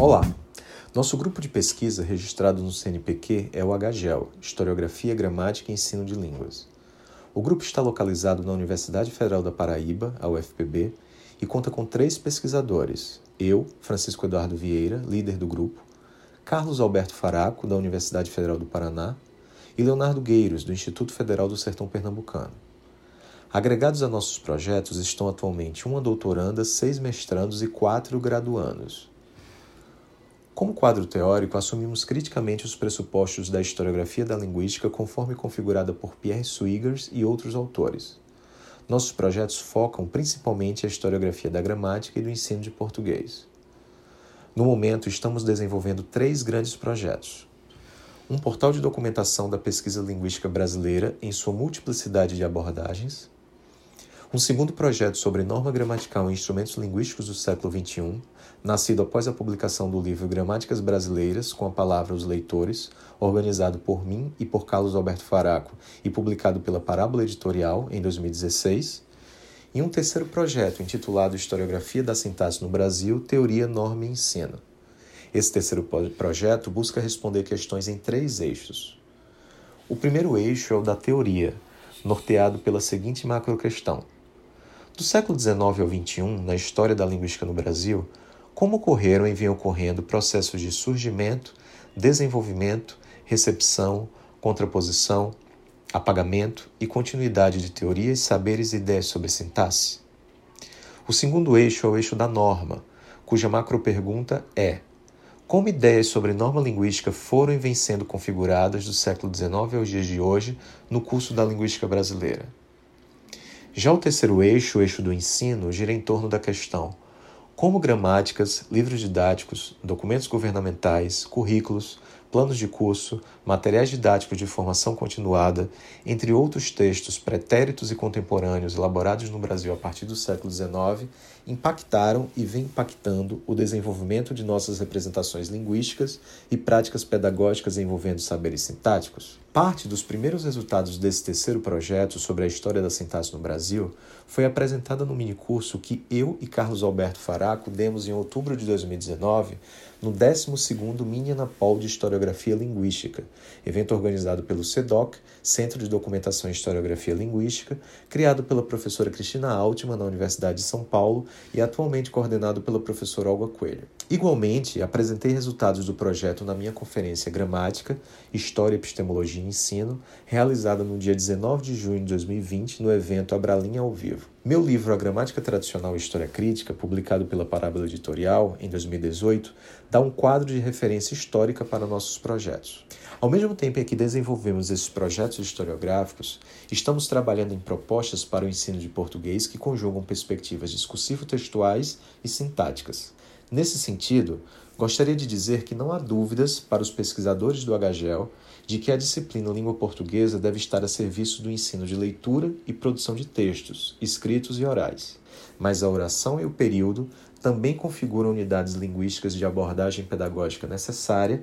Olá! Nosso grupo de pesquisa registrado no CNPq é o HGEL, Historiografia, Gramática e Ensino de Línguas. O grupo está localizado na Universidade Federal da Paraíba, a UFPB, e conta com três pesquisadores: eu, Francisco Eduardo Vieira, líder do grupo, Carlos Alberto Faraco, da Universidade Federal do Paraná, e Leonardo Gueiros, do Instituto Federal do Sertão Pernambucano. Agregados a nossos projetos estão atualmente uma doutoranda, seis mestrandos e quatro graduandos. Como quadro teórico, assumimos criticamente os pressupostos da historiografia da linguística conforme configurada por Pierre Swigers e outros autores. Nossos projetos focam principalmente a historiografia da gramática e do ensino de português. No momento, estamos desenvolvendo três grandes projetos. Um portal de documentação da pesquisa linguística brasileira em sua multiplicidade de abordagens. Um segundo projeto sobre norma gramatical em instrumentos linguísticos do século XXI, nascido após a publicação do livro Gramáticas Brasileiras, com a palavra Os Leitores, organizado por mim e por Carlos Alberto Faraco e publicado pela Parábola Editorial em 2016, e um terceiro projeto intitulado Historiografia da Sintaxe no Brasil, Teoria, Norma e Ensino. Esse terceiro projeto busca responder questões em três eixos. O primeiro eixo é o da teoria, norteado pela seguinte macroquestão. Do século XIX ao XXI, na história da linguística no Brasil, como ocorreram e vêm ocorrendo processos de surgimento, desenvolvimento, recepção, contraposição, apagamento e continuidade de teorias, saberes e ideias sobre sintaxe? O segundo eixo é o eixo da norma, cuja macropergunta é: como ideias sobre norma linguística foram e vêm sendo configuradas do século XIX aos dias de hoje no curso da linguística brasileira? Já o terceiro eixo, o eixo do ensino, gira em torno da questão como gramáticas, livros didáticos, documentos governamentais, currículos, planos de curso, materiais didáticos de formação continuada, entre outros textos pretéritos e contemporâneos elaborados no Brasil a partir do século XIX, impactaram e vêm impactando o desenvolvimento de nossas representações linguísticas e práticas pedagógicas envolvendo saberes sintáticos? Parte dos primeiros resultados desse terceiro projeto sobre a história da sintaxe no Brasil foi apresentada no minicurso que eu e Carlos Alberto Faraco demos em outubro de 2019 no 12º Mini Anapol de Historiografia Linguística, evento organizado pelo CEDOC, Centro de Documentação e Historiografia Linguística, criado pela professora Cristina Altman na Universidade de São Paulo e atualmente coordenado pela professora Olga Coelho. Igualmente, apresentei resultados do projeto na minha conferência Gramática, História, Epistemologia e Ensino, realizada no dia 19 de junho de 2020 no evento Abralinha ao Vivo. Meu livro A Gramática Tradicional e História Crítica, publicado pela Parábola Editorial em 2018, dá um quadro de referência histórica para nossos projetos. Ao mesmo tempo em que desenvolvemos esses projetos historiográficos, estamos trabalhando em propostas para o ensino de português que conjugam perspectivas discursivo-textuais e sintáticas. Nesse sentido, gostaria de dizer que não há dúvidas para os pesquisadores do HGEL de que a disciplina língua portuguesa deve estar a serviço do ensino de leitura e produção de textos, escritos e orais. Mas a oração e o período também configuram unidades linguísticas de abordagem pedagógica necessária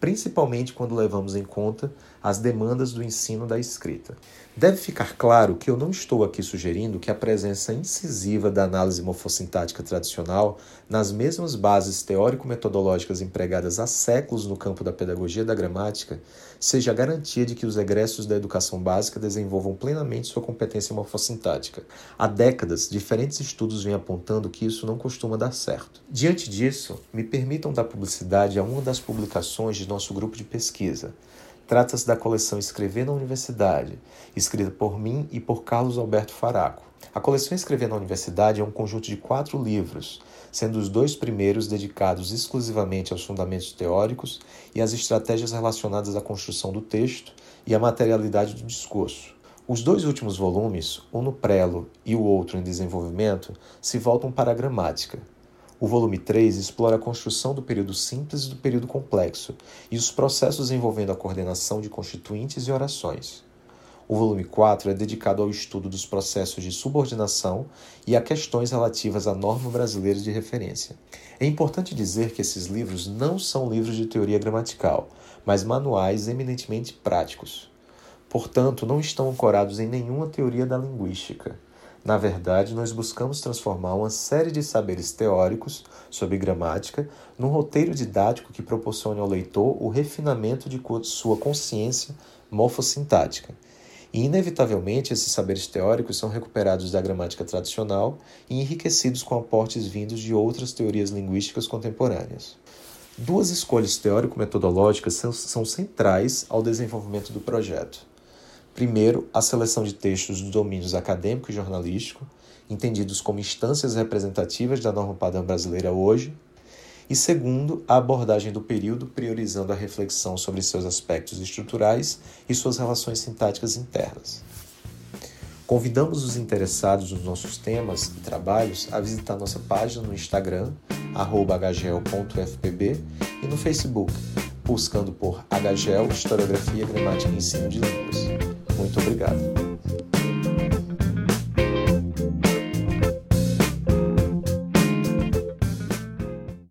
principalmente quando levamos em conta as demandas do ensino da escrita. Deve ficar claro que eu não estou aqui sugerindo que a presença incisiva da análise morfossintática tradicional nas mesmas bases teórico-metodológicas empregadas há séculos no campo da pedagogia da gramática seja a garantia de que os egressos da educação básica desenvolvam plenamente sua competência morfossintática. Há décadas, diferentes estudos vêm apontando que isso não costuma dar certo. Diante disso, me permitam dar publicidade a uma das publicações de nosso grupo de pesquisa. Trata-se da coleção Escrever na Universidade, escrita por mim e por Carlos Alberto Faraco. A coleção Escrever na Universidade é um conjunto de quatro livros, sendo os dois primeiros dedicados exclusivamente aos fundamentos teóricos e às estratégias relacionadas à construção do texto e à materialidade do discurso. Os dois últimos volumes, um no prelo e o outro em desenvolvimento, se voltam para a gramática, o volume 3 explora a construção do período simples e do período complexo e os processos envolvendo a coordenação de constituintes e orações. O volume 4 é dedicado ao estudo dos processos de subordinação e a questões relativas à norma brasileira de referência. É importante dizer que esses livros não são livros de teoria gramatical, mas manuais eminentemente práticos. Portanto, não estão ancorados em nenhuma teoria da linguística Na verdade, nós buscamos transformar uma série de saberes teóricos sobre gramática num roteiro didático que proporcione ao leitor o refinamento de sua consciência morfossintática. E, inevitavelmente, esses saberes teóricos são recuperados da gramática tradicional e enriquecidos com aportes vindos de outras teorias linguísticas contemporâneas. Duas escolhas teórico-metodológicas são, são centrais ao desenvolvimento do projeto. Primeiro, a seleção de textos dos domínios acadêmico e jornalístico, entendidos como instâncias representativas da norma padrão brasileira hoje. E segundo, a abordagem do período, priorizando a reflexão sobre seus aspectos estruturais e suas relações sintáticas internas. Convidamos os interessados nos nossos temas e trabalhos a visitar nossa página no Instagram, hgel.fpb, e no Facebook, buscando por HGEL Historiografia, Gramática e Ensino de Línguas. Muito obrigado.